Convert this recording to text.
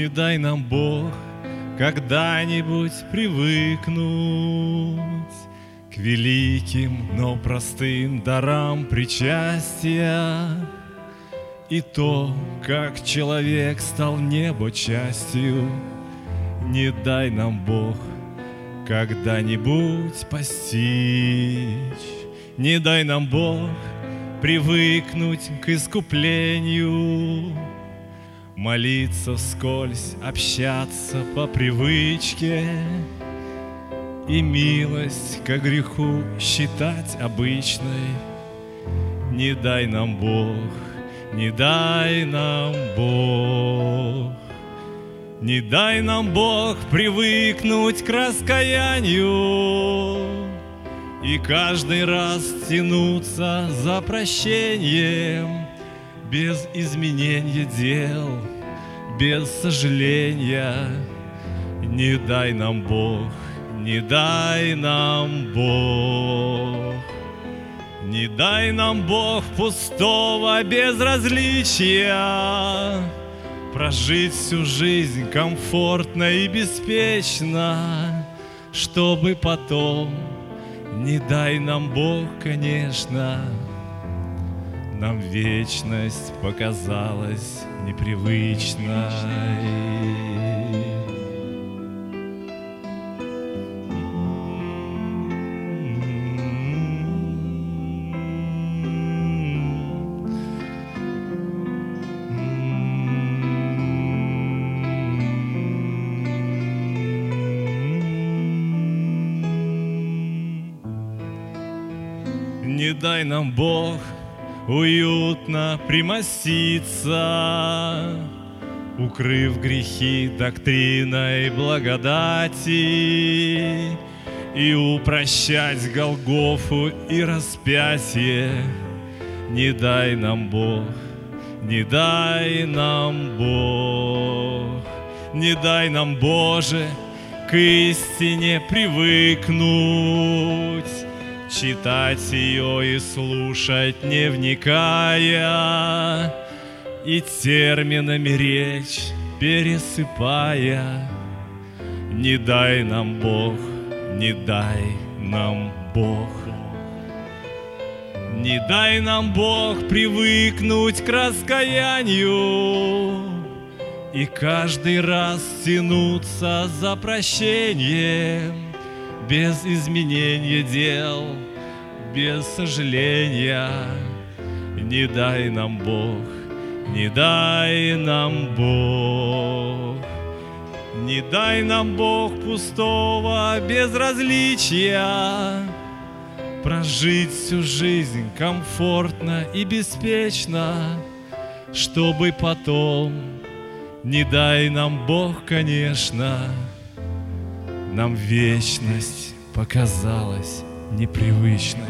Не дай нам Бог когда-нибудь привыкнуть К великим, но простым дарам причастия И то, как человек стал небо частью. Не дай нам Бог когда-нибудь постичь. Не дай нам Бог привыкнуть к искуплению Молиться вскользь, общаться по привычке И милость к греху считать обычной. Не дай нам Бог, не дай нам Бог. Не дай нам Бог привыкнуть к раскаянию И каждый раз тянуться за прощением без изменения дел, без сожаления. Не дай нам Бог, не дай нам Бог. Не дай нам Бог пустого безразличия Прожить всю жизнь комфортно и беспечно Чтобы потом, не дай нам Бог, конечно, нам вечность показалась непривычной. Не дай нам Бог уютно примоститься, Укрыв грехи доктриной благодати И упрощать Голгофу и распятие. Не дай нам Бог, не дай нам Бог, Не дай нам, Боже, к истине привыкнуть, Читать ее и слушать, не вникая, И терминами речь пересыпая. Не дай нам Бог, не дай нам Бог. Не дай нам Бог привыкнуть к раскаянию И каждый раз тянуться за прощением без изменения дел, без сожаления. Не дай нам Бог, не дай нам Бог, не дай нам Бог пустого безразличия, прожить всю жизнь комфортно и беспечно, чтобы потом, не дай нам Бог, конечно, нам вечность показалась непривычной.